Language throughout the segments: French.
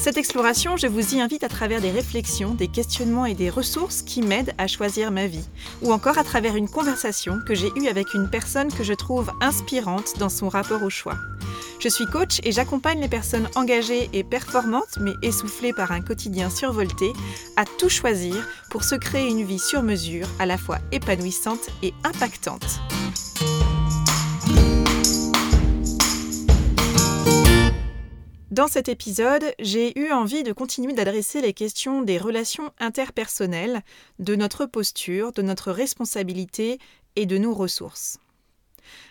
Cette exploration, je vous y invite à travers des réflexions, des questionnements et des ressources qui m'aident à choisir ma vie, ou encore à travers une conversation que j'ai eue avec une personne que je trouve inspirante dans son rapport au choix. Je suis coach et j'accompagne les personnes engagées et performantes, mais essoufflées par un quotidien survolté, à tout choisir pour se créer une vie sur mesure, à la fois épanouissante et impactante. Dans cet épisode, j'ai eu envie de continuer d'adresser les questions des relations interpersonnelles, de notre posture, de notre responsabilité et de nos ressources.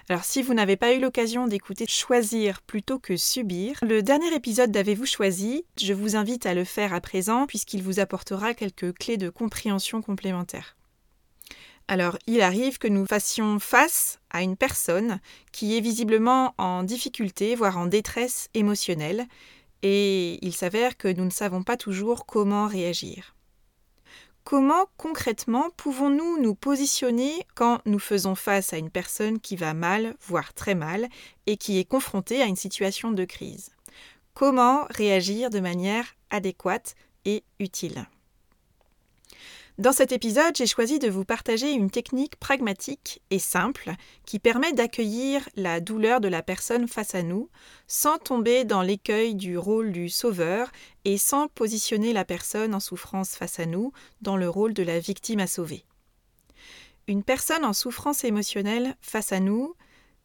Alors si vous n'avez pas eu l'occasion d'écouter Choisir plutôt que Subir, le dernier épisode d'Avez-vous choisi, je vous invite à le faire à présent puisqu'il vous apportera quelques clés de compréhension complémentaires. Alors, il arrive que nous fassions face à une personne qui est visiblement en difficulté, voire en détresse émotionnelle, et il s'avère que nous ne savons pas toujours comment réagir. Comment concrètement pouvons-nous nous positionner quand nous faisons face à une personne qui va mal, voire très mal, et qui est confrontée à une situation de crise? Comment réagir de manière adéquate et utile? Dans cet épisode, j'ai choisi de vous partager une technique pragmatique et simple qui permet d'accueillir la douleur de la personne face à nous sans tomber dans l'écueil du rôle du sauveur et sans positionner la personne en souffrance face à nous dans le rôle de la victime à sauver. Une personne en souffrance émotionnelle face à nous,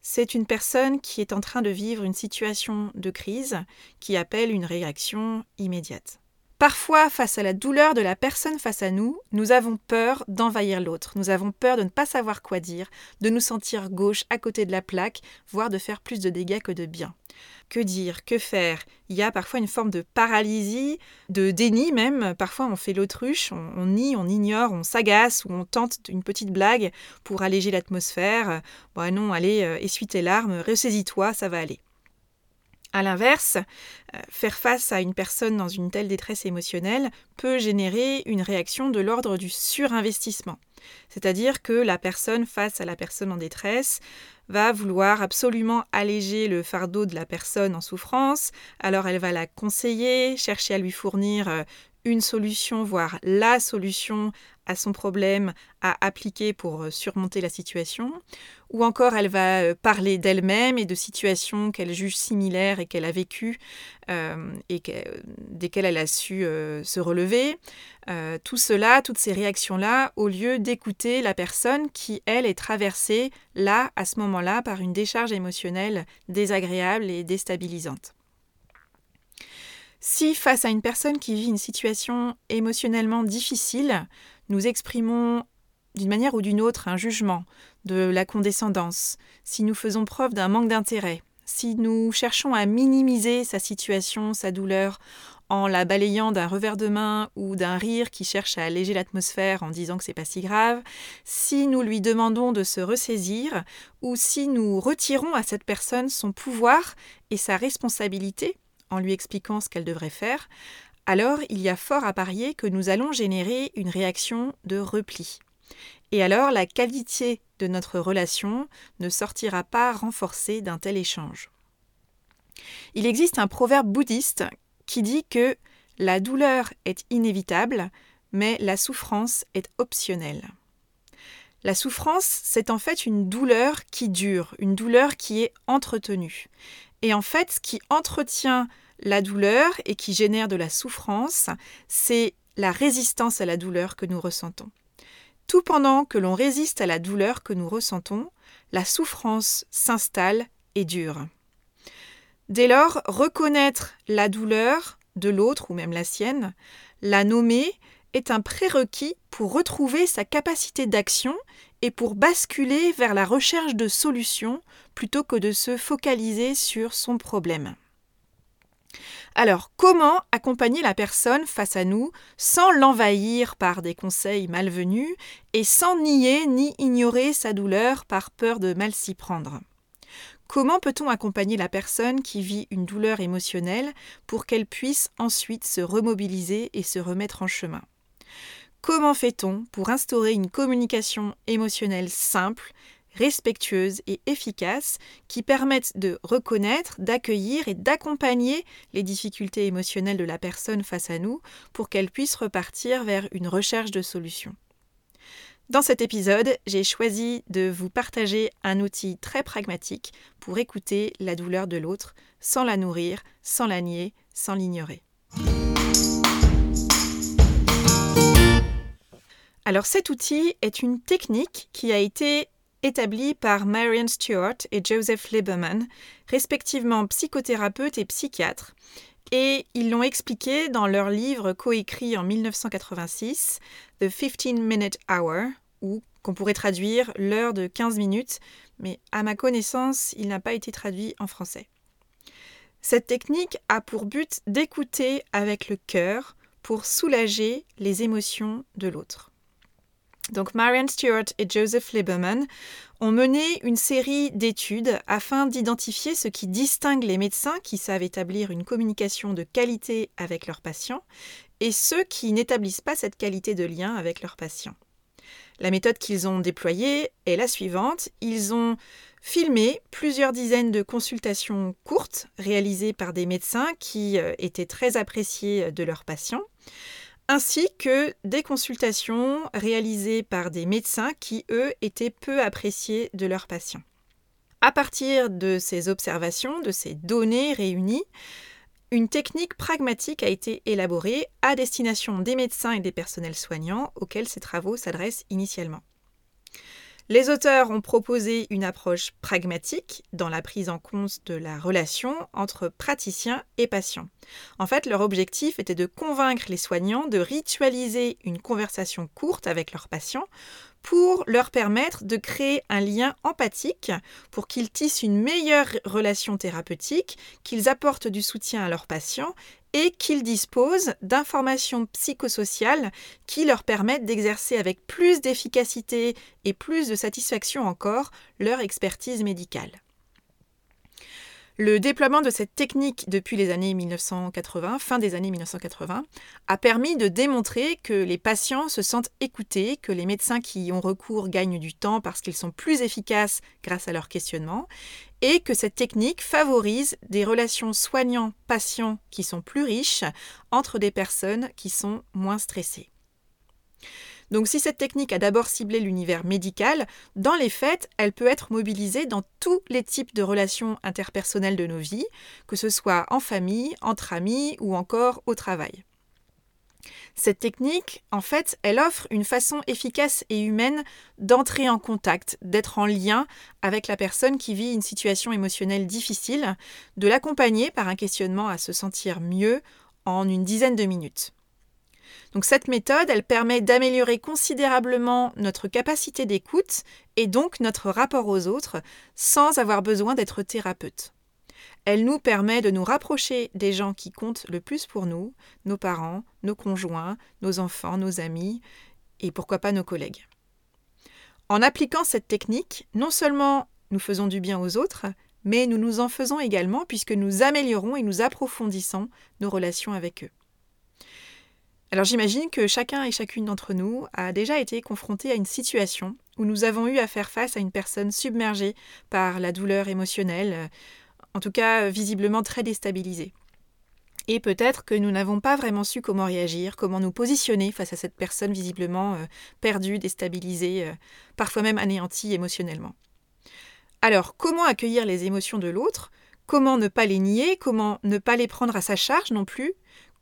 c'est une personne qui est en train de vivre une situation de crise qui appelle une réaction immédiate. Parfois, face à la douleur de la personne face à nous, nous avons peur d'envahir l'autre, nous avons peur de ne pas savoir quoi dire, de nous sentir gauche à côté de la plaque, voire de faire plus de dégâts que de bien. Que dire, que faire? Il y a parfois une forme de paralysie, de déni même, parfois on fait l'autruche, on, nie, on ignore, on s'agace ou on tente une petite blague pour alléger l'atmosphère. Bon non, allez, euh, essuie tes larmes, ressaisis-toi, ça va aller. A l'inverse, euh, faire face à une personne dans une telle détresse émotionnelle peut générer une réaction de l'ordre du surinvestissement. C'est-à-dire que la personne face à la personne en détresse va vouloir absolument alléger le fardeau de la personne en souffrance, alors elle va la conseiller, chercher à lui fournir euh, une solution, voire la solution à son problème à appliquer pour euh, surmonter la situation, ou encore elle va euh, parler d'elle-même et de situations qu'elle juge similaires et qu'elle a vécues euh, et desquelles elle a su se relever. tout cela, toutes ces réactions-là, au lieu d'écouter la personne qui, elle, est traversée là, à ce moment-là, par une décharge émotionnelle désagréable et déstabilisante. Si face à une personne qui vit une situation émotionnellement difficile, nous exprimons d'une manière ou d'une autre un jugement, de la condescendance, si nous faisons preuve d'un manque d'intérêt, si nous cherchons à minimiser sa situation, sa douleur, en la balayant d'un revers de main ou d'un rire qui cherche à alléger l'atmosphère en disant que c'est pas si grave, si nous lui demandons de se ressaisir ou si nous retirons à cette personne son pouvoir et sa responsabilité en lui expliquant ce qu'elle devrait faire, alors il y a fort à parier que nous allons générer une réaction de repli. Et alors la qualité de notre relation ne sortira pas renforcée d'un tel échange. Il existe un proverbe bouddhiste qui dit que la douleur est inévitable, mais la souffrance est optionnelle. La souffrance, c'est en fait une douleur qui dure, une douleur qui est entretenue. Et en fait, ce qui entretient la douleur et qui génère de la souffrance, c'est la résistance à la douleur que nous ressentons. Tout pendant que l'on résiste à la douleur que nous ressentons, la souffrance s'installe et dure. Dès lors, reconnaître la douleur de l'autre ou même la sienne, la nommer, est un prérequis pour retrouver sa capacité d'action et pour basculer vers la recherche de solutions plutôt que de se focaliser sur son problème. Alors, comment accompagner la personne face à nous sans l'envahir par des conseils malvenus et sans nier ni ignorer sa douleur par peur de mal s'y prendre? Comment peut-on accompagner la personne qui vit une douleur émotionnelle pour qu'elle puisse ensuite se remobiliser et se remettre en chemin? Comment fait-on pour instaurer une communication émotionnelle simple, respectueuse et efficace qui permette de reconnaître, d'accueillir et d'accompagner les difficultés émotionnelles de la personne face à nous pour qu'elle puisse repartir vers une recherche de solutions? Dans cet épisode, j'ai choisi de vous partager un outil très pragmatique pour écouter la douleur de l'autre sans la nourrir, sans la nier, sans l'ignorer. Alors cet outil est une technique qui a été établie par Marion Stewart et Joseph Lieberman, respectivement psychothérapeutes et psychiatres, et ils l'ont expliqué dans leur livre coécrit en 1986, The 15 Minute Hour, ou qu'on pourrait traduire l'heure de 15 minutes, mais à ma connaissance, il n'a pas été traduit en français. Cette technique a pour but d'écouter avec le cœur pour soulager les émotions de l'autre. Donc Marianne Stewart et Joseph Lieberman ont mené une série d'études afin d'identifier ce qui distingue les médecins qui savent établir une communication de qualité avec leurs patients et ceux qui n'établissent pas cette qualité de lien avec leurs patients. La méthode qu'ils ont déployée est la suivante. Ils ont filmé plusieurs dizaines de consultations courtes réalisées par des médecins qui euh, étaient très appréciés de leurs patients ainsi que des consultations réalisées par des médecins qui, eux, étaient peu appréciés de leurs patients. À partir de ces observations, de ces données réunies, une technique pragmatique a été élaborée à destination des médecins et des personnels soignants auxquels ces travaux s'adressent initialement. Les auteurs ont proposé une approche pragmatique dans la prise en compte de la relation entre praticiens et patients. En fait, leur objectif était de convaincre les soignants de ritualiser une conversation courte avec leurs patients pour leur permettre de créer un lien empathique pour qu'ils tissent une meilleure relation thérapeutique, qu'ils apportent du soutien à leurs patients et qu'ils disposent d'informations psychosociales qui leur permettent d'exercer avec plus d'efficacité et plus de satisfaction encore leur expertise médicale. Le déploiement de cette technique depuis les années 1980, fin des années 1980, a permis de démontrer que les patients se sentent écoutés, que les médecins qui y ont recours gagnent du temps parce qu'ils sont plus efficaces grâce à leur questionnement, et que cette technique favorise des relations soignants-patients qui sont plus riches entre des personnes qui sont moins stressées. Donc si cette technique a d'abord ciblé l'univers médical, dans les faits, elle peut être mobilisée dans tous les types de relations interpersonnelles de nos vies, que ce soit en famille, entre amis ou encore au travail. Cette technique, en fait, elle offre une façon efficace et humaine d'entrer en contact, d'être en lien avec la personne qui vit une situation émotionnelle difficile, de l'accompagner par un questionnement à se sentir mieux en une dizaine de minutes. Cette méthode, permet d'améliorer considérablement notre capacité d'écoute et donc notre rapport aux autres sans avoir besoin d'être thérapeute. Elle nous permet de nous rapprocher des gens qui comptent le plus pour nous, nos parents, nos conjoints, nos enfants, nos amis et pourquoi pas nos collègues. En appliquant cette technique, non seulement nous faisons du bien aux autres, mais nous nous en faisons également puisque nous améliorons et nous approfondissons nos relations avec eux. Alors j'imagine que chacun et chacune d'entre nous a déjà été confronté à une situation où nous avons eu à faire face à une personne submergée par la douleur émotionnelle, en tout cas visiblement très déstabilisée. Et peut-être que nous n'avons pas vraiment su comment réagir, comment nous positionner face à cette personne visiblement euh, perdue, déstabilisée, euh, parfois même anéantie émotionnellement. Alors, comment accueillir les émotions de l'autre? Comment ne pas les nier? Comment ne pas les prendre à sa charge non plus?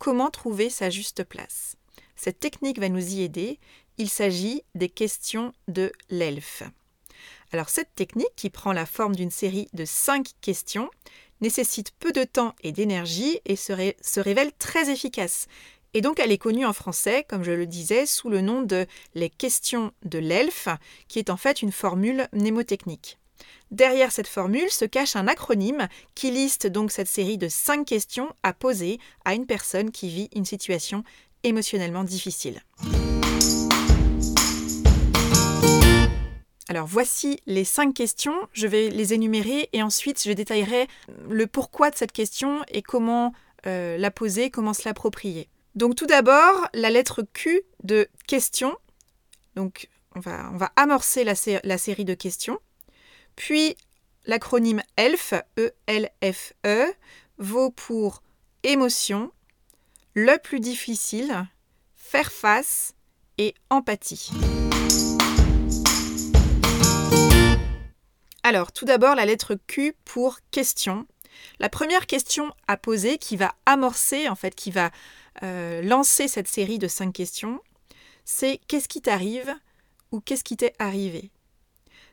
Comment trouver sa juste place Cette technique va nous y aider. Il s'agit des questions de l'elfe. Alors cette technique, qui prend la forme d'une série de cinq questions, nécessite peu de temps et d'énergie et se, révèle très efficace. Et donc elle est connue en français, comme je le disais, sous le nom de les questions de l'elfe, qui est en fait une formule mnémotechnique. Derrière cette formule se cache un acronyme qui liste donc cette série de cinq questions à poser à une personne qui vit une situation émotionnellement difficile. Alors voici les cinq questions, je vais les énumérer et ensuite je détaillerai le pourquoi de cette question et comment euh, la poser, comment se l'approprier. Donc tout d'abord, la lettre Q de question. Donc on va, amorcer la, série de questions. Puis l'acronyme ELF, E-L-F-E, vaut pour émotion, le plus difficile, faire face et empathie. Alors, tout d'abord, la lettre Q pour question. La première question à poser qui va amorcer, en fait, qui va euh, lancer cette série de cinq questions, c'est qu'est-ce qui t'arrive ou qu'est-ce qui t'est arrivé?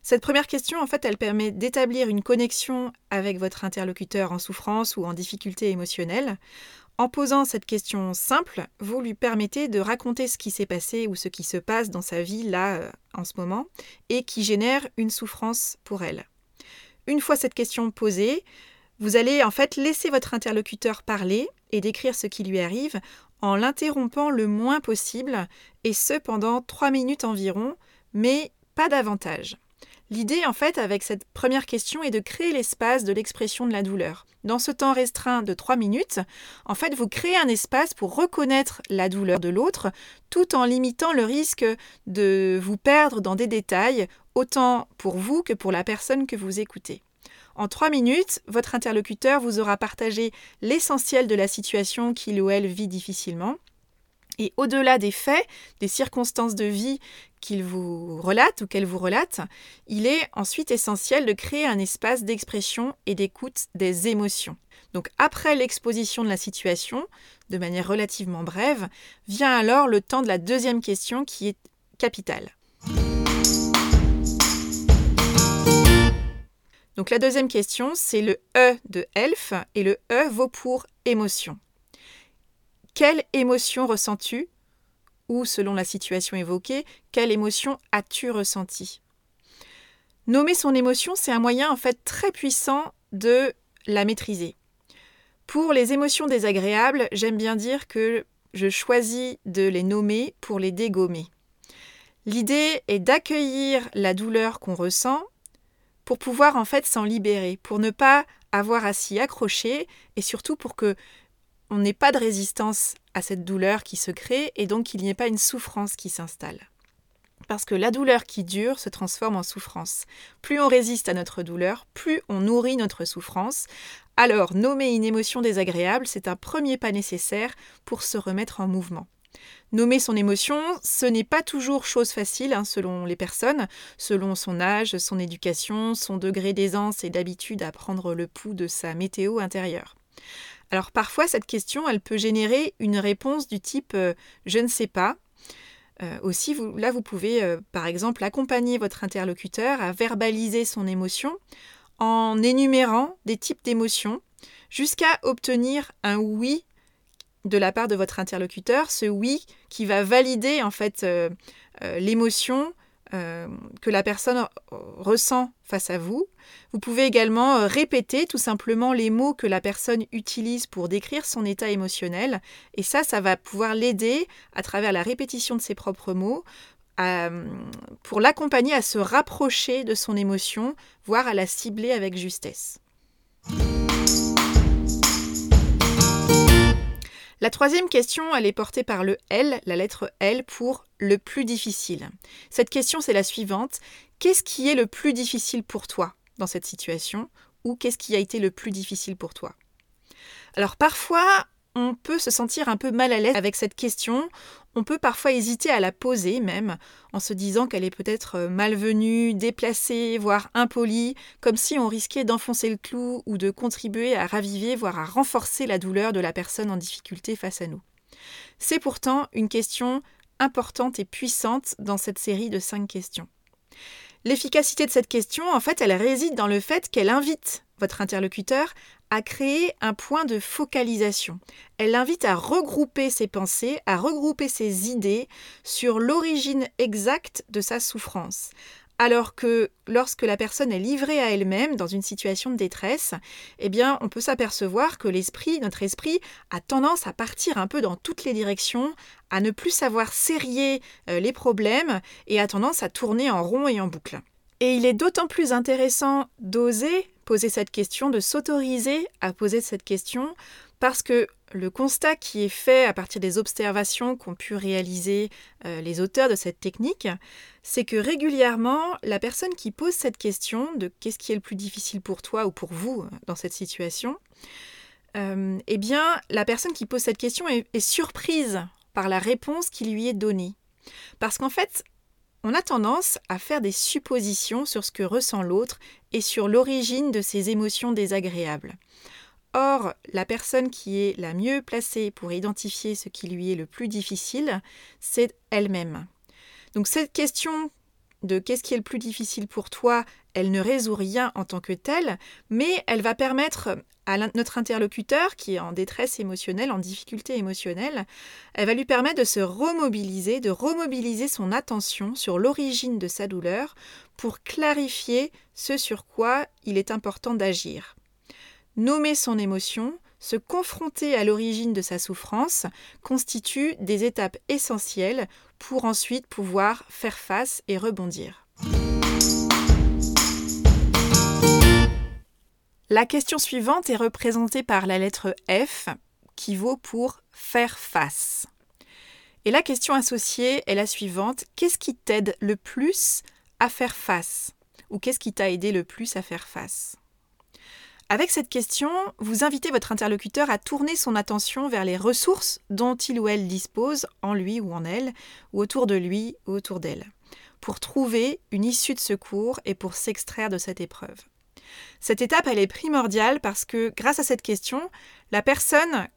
Cette première question, en fait, elle permet d'établir une connexion avec votre interlocuteur en souffrance ou en difficulté émotionnelle en posant cette question simple, vous lui permettez de raconter ce qui s'est passé ou ce qui se passe dans sa vie là euh, en ce moment et qui génère une souffrance pour elle. Une fois cette question posée, vous allez en fait laisser votre interlocuteur parler et décrire ce qui lui arrive en l'interrompant le moins possible et ce pendant trois minutes environ, mais pas davantage. L'idée, en fait, avec cette première question est de créer l'espace de l'expression de la douleur. Dans ce temps restreint de 3 minutes, en fait, vous créez un espace pour reconnaître la douleur de l'autre, tout en limitant le risque de vous perdre dans des détails, autant pour vous que pour la personne que vous écoutez. En 3 minutes, votre interlocuteur vous aura partagé l'essentiel de la situation qu'il ou elle vit difficilement. Et au-delà des faits, des circonstances de vie qu'il vous relate ou qu'elle vous relate, il est ensuite essentiel de créer un espace d'expression et d'écoute des émotions. Donc après l'exposition de la situation, de manière relativement brève, vient alors le temps de la deuxième question qui est capitale. Donc la deuxième question, c'est le E de elf et le E vaut pour émotion. Quelle émotion ressens-tu ou, selon la situation évoquée, quelle émotion as-tu ressenti Nommer son émotion, c'est un moyen en fait très puissant de la maîtriser. Pour les émotions désagréables, j'aime bien dire que je choisis de les nommer pour les dégommer. L'idée est d'accueillir la douleur qu'on ressent pour pouvoir en fait s'en libérer, pour ne pas avoir à s'y accrocher et surtout pour que on n'ait pas de résistance à cette douleur qui se crée et donc qu'il n'y ait pas une souffrance qui s'installe. Parce que la douleur qui dure se transforme en souffrance. Plus on résiste à notre douleur, plus on nourrit notre souffrance. Alors, nommer une émotion désagréable, c'est un premier pas nécessaire pour se remettre en mouvement. Nommer son émotion, ce n'est pas toujours chose facile hein, selon les personnes, selon son âge, son éducation, son degré d'aisance et d'habitude à prendre le pouls de sa météo intérieure. Alors parfois, cette question, elle peut générer une réponse du type euh, je ne sais pas. Euh, aussi, là, vous pouvez, euh, par exemple, accompagner votre interlocuteur à verbaliser son émotion en énumérant des types d'émotions jusqu'à obtenir un oui de la part de votre interlocuteur, ce oui qui va valider en fait l'émotion euh, que la personne ressent face à vous. Vous pouvez également euh, répéter tout simplement les mots que la personne utilise pour décrire son état émotionnel. Et ça, ça va pouvoir l'aider à travers la répétition de ses propres mots pour l'accompagner à se rapprocher de son émotion, voire à la cibler avec justesse. La troisième question, elle est portée par le L, la lettre L pour le plus difficile. Cette question, c'est la suivante. Qu'est-ce qui est le plus difficile pour toi dans cette situation ou qu'est-ce qui a été le plus difficile pour toi? Alors parfois, on peut se sentir un peu mal à l'aise avec cette question. On peut parfois hésiter à la poser même, en se disant qu'elle est peut-être euh, malvenue, déplacée, voire impolie, comme si on risquait d'enfoncer le clou ou de contribuer à raviver, voire à renforcer la douleur de la personne en difficulté face à nous. C'est pourtant une question importante et puissante dans cette série de cinq questions. L'efficacité de cette question, en fait, elle réside dans le fait qu'elle invite votre interlocuteur à créer un point de focalisation. Elle l'invite à regrouper ses pensées, à regrouper ses idées sur l'origine exacte de sa souffrance. Alors que lorsque la personne est livrée à elle-même dans une situation de détresse, eh bien, on peut s'apercevoir que l'esprit, notre esprit, a tendance à partir un peu dans toutes les directions, à ne plus savoir serrer euh, les problèmes et a tendance à tourner en rond et en boucle. Et il est d'autant plus intéressant d'oser poser cette question, de s'autoriser à poser cette question, parce que le constat qui est fait à partir des observations qu'ont pu réaliser euh, les auteurs de cette technique, c'est que régulièrement, la personne qui pose cette question de qu'est-ce qui est le plus difficile pour toi ou pour vous euh, dans cette situation, euh, eh bien, la personne qui pose cette question est, est surprise par la réponse qui lui est donnée. Parce qu'en fait, on a tendance à faire des suppositions sur ce que ressent l'autre et sur l'origine de ses émotions désagréables. Or, la personne qui est la mieux placée pour identifier ce qui lui est le plus difficile, c'est elle-même. Donc cette question de qu'est-ce qui est le plus difficile pour toi, elle ne résout rien en tant que telle, mais elle va permettre notre interlocuteur qui est en détresse émotionnelle, en difficulté émotionnelle, elle va lui permettre de se remobiliser, de remobiliser son attention sur l'origine de sa douleur pour clarifier ce sur quoi il est important d'agir. Nommer son émotion, se confronter à l'origine de sa souffrance constitue des étapes essentielles pour ensuite pouvoir faire face et rebondir. La question suivante est représentée par la lettre F qui vaut pour faire face. Et la question associée est la suivante. Qu'est-ce qui t'aide le plus à faire face? Ou qu'est-ce qui t'a aidé le plus à faire face? Avec cette question, vous invitez votre interlocuteur à tourner son attention vers les ressources dont il ou elle dispose, en lui ou en elle, ou autour de lui ou autour d'elle, pour trouver une issue de secours et pour s'extraire de cette épreuve. Cette étape, elle est primordiale parce que grâce à cette question, la personne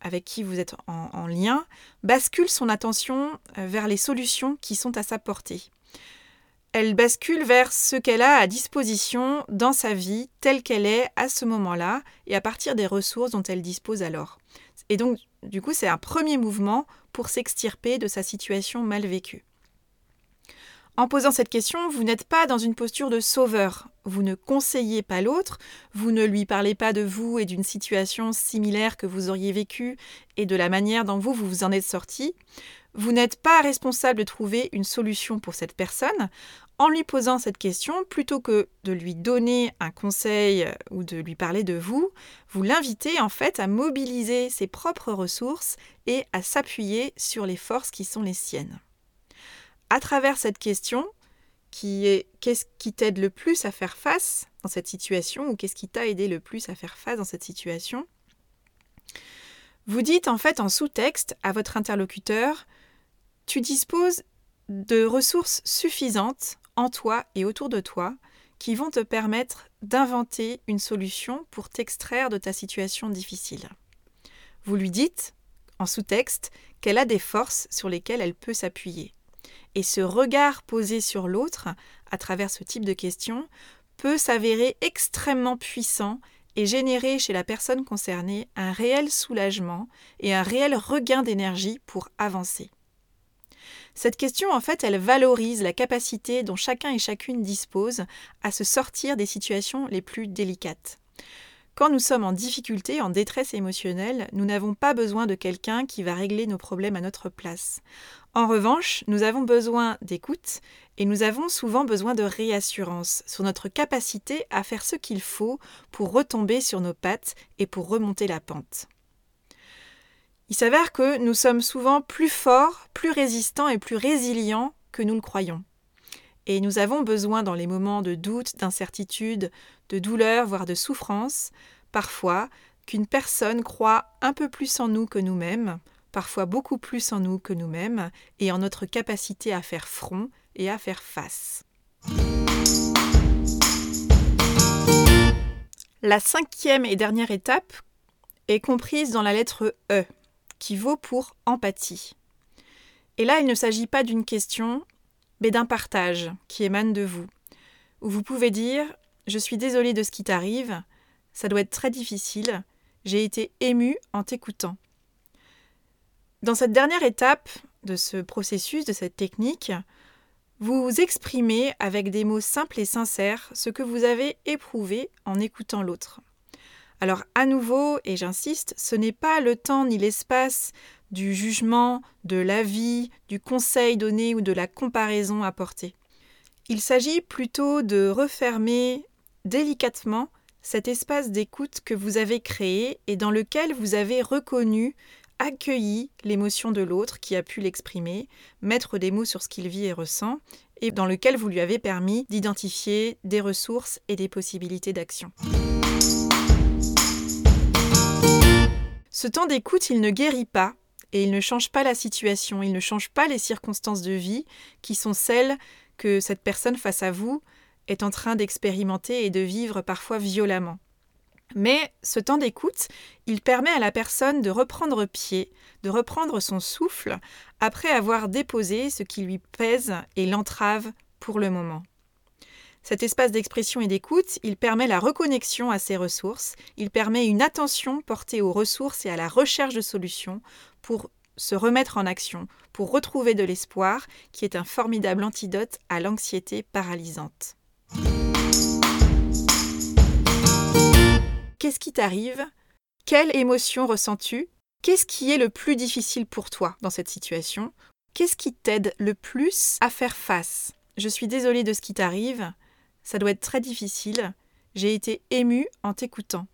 avec qui vous êtes en, en lien bascule son attention euh, vers les solutions qui sont à sa portée elle bascule vers ce qu'elle a à disposition dans sa vie telle qu'elle est à ce moment-là et à partir des ressources dont elle dispose alors. Et donc, du coup, c'est un premier mouvement pour s'extirper de sa situation mal vécue. En posant cette question, vous n'êtes pas dans une posture de sauveur. Vous ne conseillez pas l'autre, vous ne lui parlez pas de vous et d'une situation similaire que vous auriez vécue et de la manière dont vous, vous vous en êtes sorti. Vous n'êtes pas responsable de trouver une solution pour cette personne. En lui posant cette question, plutôt que de lui donner un conseil euh, ou de lui parler de vous, vous l'invitez en fait à mobiliser ses propres ressources et à s'appuyer sur les forces qui sont les siennes. À travers cette question, qui est qu'est-ce qui t'aide le plus à faire face dans cette situation ou qu'est-ce qui t'a aidé le plus à faire face dans cette situation, vous dites en fait en sous-texte à votre interlocuteur tu disposes de ressources suffisantes en toi et autour de toi qui vont te permettre d'inventer une solution pour t'extraire de ta situation difficile. Vous lui dites, en sous-texte, qu'elle a des forces sur lesquelles elle peut s'appuyer. Et ce regard posé sur l'autre, à travers ce type de questions, peut s'avérer extrêmement puissant et générer chez la personne concernée un réel soulagement et un réel regain d'énergie pour avancer. Cette question, en fait, elle valorise la capacité dont chacun et chacune dispose à se sortir des situations les plus délicates. Quand nous sommes en difficulté, en détresse émotionnelle, nous n'avons pas besoin de quelqu'un qui va régler nos problèmes à notre place. En revanche, nous avons besoin d'écoute et nous avons souvent besoin de réassurance sur notre capacité à faire ce qu'il faut pour retomber sur nos pattes et pour remonter la pente. Il s'avère que nous sommes souvent plus forts, plus résistants et plus résilients que nous le croyons. Et nous avons besoin dans les moments de doute, d'incertitude, de douleur, voire de souffrance, parfois qu'une personne croit un peu plus en nous que nous-mêmes, parfois beaucoup plus en nous que nous-mêmes, et en notre capacité à faire front et à faire face. La cinquième et dernière étape est comprise dans la lettre E qui vaut pour empathie. Et là, il ne s'agit pas d'une question, d'un partage qui émane de vous, où vous pouvez dire Je suis désolé de ce qui t'arrive, ça doit être très difficile, j'ai été ému en t'écoutant. Dans cette dernière étape de ce processus, de cette technique, vous vous exprimez avec des mots simples et sincères ce que vous avez éprouvé en écoutant l'autre. Alors à nouveau, et j'insiste, ce n'est pas le temps ni l'espace du jugement, de l'avis, du conseil donné ou de la comparaison apportée. Il s'agit plutôt de refermer délicatement cet espace d'écoute que vous avez créé et dans lequel vous avez reconnu, accueilli l'émotion de l'autre qui a pu l'exprimer, mettre des mots sur ce qu'il vit et ressent, et dans lequel vous lui avez permis d'identifier des ressources et des possibilités d'action. Ce temps d'écoute, il ne guérit pas et il ne change pas la situation, il ne change pas les circonstances de vie qui sont celles que cette personne face à vous est en train d'expérimenter et de vivre parfois violemment. Mais ce temps d'écoute, il permet à la personne de reprendre pied, de reprendre son souffle, après avoir déposé ce qui lui pèse et l'entrave pour le moment. Cet espace d'expression et d'écoute, il permet la reconnexion à ses ressources, il permet une attention portée aux ressources et à la recherche de solutions pour se remettre en action, pour retrouver de l'espoir, qui est un formidable antidote à l'anxiété paralysante. Qu'est-ce qui t'arrive? Quelle émotion ressens-tu? Qu'est-ce qui est le plus difficile pour toi dans cette situation? Qu'est-ce qui t'aide le plus à faire face? Je suis désolée de ce qui t'arrive, ça doit être très difficile. J'ai été émue en t'écoutant.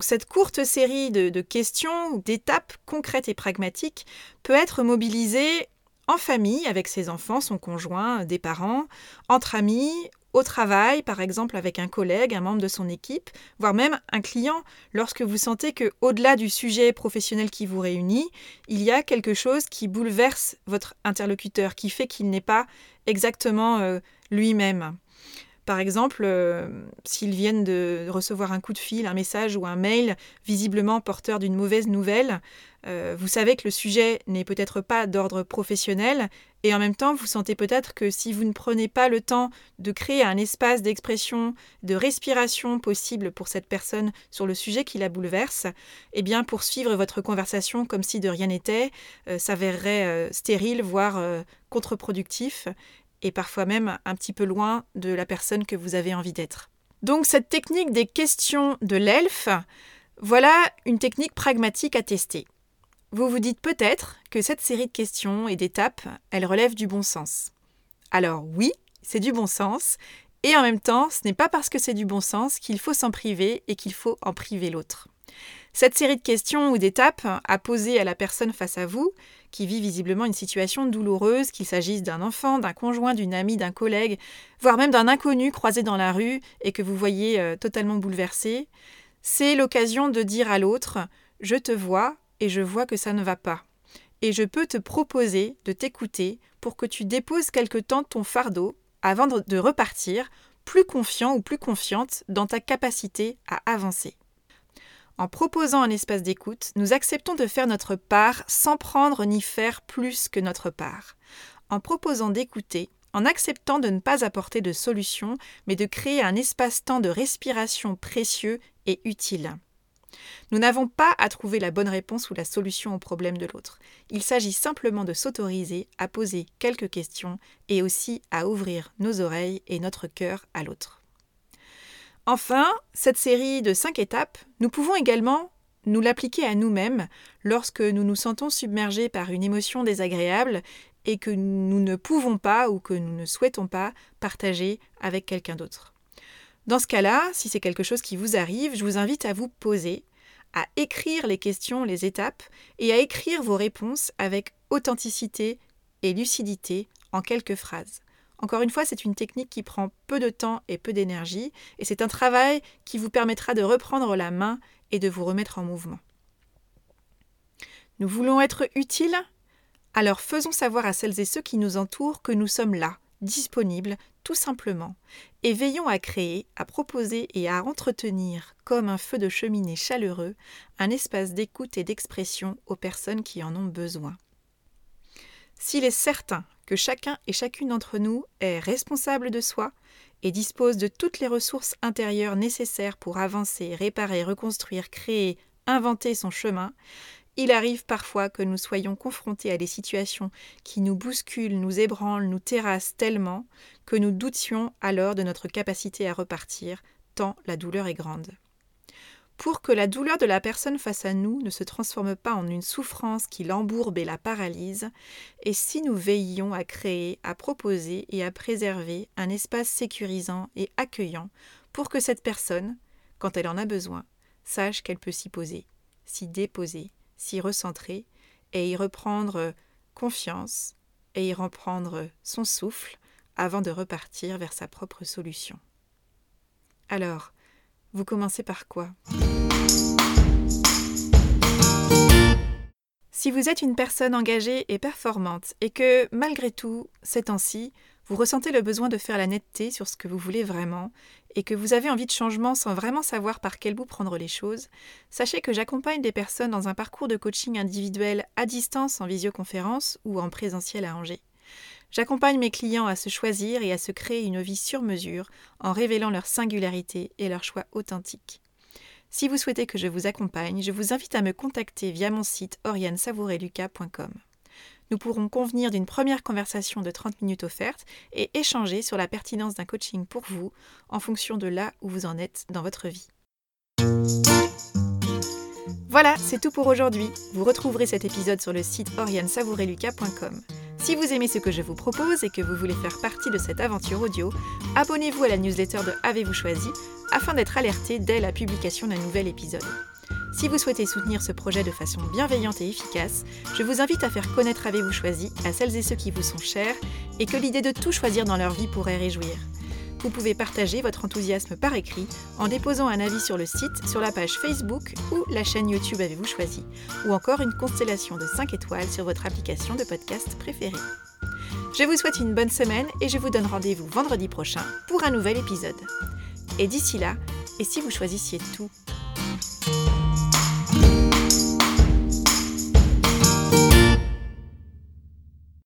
Cette courte série de, questions d'étapes concrètes et pragmatiques peut être mobilisée en famille avec ses enfants, son conjoint, des parents, entre amis au travail, par exemple avec un collègue, un membre de son équipe, voire même un client, lorsque vous sentez que, au-delà du sujet professionnel qui vous réunit, il y a quelque chose qui bouleverse votre interlocuteur, qui fait qu'il n'est pas exactement euh, lui-même. Par exemple, euh, s'ils viennent de recevoir un coup de fil, un message ou un mail visiblement porteur d'une mauvaise nouvelle, euh, vous savez que le sujet n'est peut-être pas d'ordre professionnel et en même temps vous sentez peut-être que si vous ne prenez pas le temps de créer un espace d'expression, de respiration possible pour cette personne sur le sujet qui la bouleverse, eh bien poursuivre votre conversation comme si de rien n'était euh, s'avérerait stérile, voire contre-productif et parfois même un petit peu loin de la personne que vous avez envie d'être. Donc cette technique des questions de l'elfe, voilà une technique pragmatique à tester. Vous vous dites peut-être que cette série de questions et d'étapes, elle relève du bon sens. Alors oui, c'est du bon sens, et en même temps, ce n'est pas parce que c'est du bon sens qu'il faut s'en priver et qu'il faut en priver l'autre. Cette série de questions ou d'étapes à poser à la personne face à vous, qui vit visiblement une situation douloureuse, qu'il s'agisse d'un enfant, d'un conjoint, d'une amie, d'un collègue, voire même d'un inconnu croisé dans la rue et que vous voyez euh, totalement bouleversé, c'est l'occasion de dire à l'autre Je te vois et je vois que ça ne va pas. Et je peux te proposer de t'écouter pour que tu déposes quelque temps ton fardeau avant de repartir plus confiant ou plus confiante dans ta capacité à avancer. En proposant un espace d'écoute, nous acceptons de faire notre part sans prendre ni faire plus que notre part. En proposant d'écouter, en acceptant de ne pas apporter de solution, mais de créer un espace-temps de respiration précieux et utile. Nous n'avons pas à trouver la bonne réponse ou la solution au problème de l'autre. Il s'agit simplement de s'autoriser à poser quelques questions et aussi à ouvrir nos oreilles et notre cœur à l'autre. Enfin, cette série de cinq étapes, nous pouvons également nous l'appliquer à nous-mêmes lorsque nous nous sentons submergés par une émotion désagréable et que nous ne pouvons pas ou que nous ne souhaitons pas partager avec quelqu'un d'autre. Dans ce cas-là, si c'est quelque chose qui vous arrive, je vous invite à vous poser, à écrire les questions, les étapes, et à écrire vos réponses avec authenticité et lucidité en quelques phrases. Encore une fois, c'est une technique qui prend peu de temps et peu d'énergie, et c'est un travail qui vous permettra de reprendre la main et de vous remettre en mouvement. Nous voulons être utiles Alors faisons savoir à celles et ceux qui nous entourent que nous sommes là, disponibles, tout simplement, et veillons à créer, à proposer et à entretenir, comme un feu de cheminée chaleureux, un espace d'écoute et d'expression aux personnes qui en ont besoin. S'il est certain que chacun et chacune d'entre nous est responsable de soi et dispose de toutes les ressources intérieures nécessaires pour avancer, réparer, reconstruire, créer, inventer son chemin, il arrive parfois que nous soyons confrontés à des situations qui nous bousculent, nous ébranlent, nous terrassent tellement que nous doutions alors de notre capacité à repartir, tant la douleur est grande. Pour que la douleur de la personne face à nous ne se transforme pas en une souffrance qui l'embourbe et la paralyse, et si nous veillions à créer, à proposer et à préserver un espace sécurisant et accueillant pour que cette personne, quand elle en a besoin, sache qu'elle peut s'y poser, s'y déposer, s'y recentrer et y reprendre confiance et y reprendre son souffle avant de repartir vers sa propre solution. Alors, vous commencez par quoi? Si vous êtes une personne engagée et performante et que, malgré tout, ces temps-ci, vous ressentez le besoin de faire la netteté sur ce que vous voulez vraiment et que vous avez envie de changement sans vraiment savoir par quel bout prendre les choses, sachez que j'accompagne des personnes dans un parcours de coaching individuel à distance en visioconférence ou en présentiel à Angers. J'accompagne mes clients à se choisir et à se créer une vie sur mesure en révélant leur singularité et leur choix authentique. Si vous souhaitez que je vous accompagne, je vous invite à me contacter via mon site oriansavoureluca.com. Nous pourrons convenir d'une première conversation de 30 minutes offerte et échanger sur la pertinence d'un coaching pour vous en fonction de là où vous en êtes dans votre vie. Voilà, c'est tout pour aujourd'hui. Vous retrouverez cet épisode sur le site oriansavoureluca.com. Si vous aimez ce que je vous propose et que vous voulez faire partie de cette aventure audio, abonnez-vous à la newsletter de Avez-vous choisi afin d'être alerté dès la publication d'un nouvel épisode. Si vous souhaitez soutenir ce projet de façon bienveillante et efficace, je vous invite à faire connaître Avez-vous choisi à celles et ceux qui vous sont chers et que l'idée de tout choisir dans leur vie pourrait réjouir. Vous pouvez partager votre enthousiasme par écrit en déposant un avis sur le site, sur la page Facebook ou la chaîne YouTube Avez-vous choisi, ou encore une constellation de 5 étoiles sur votre application de podcast préférée. Je vous souhaite une bonne semaine et je vous donne rendez-vous vendredi prochain pour un nouvel épisode. Et d'ici là, et si vous choisissiez tout?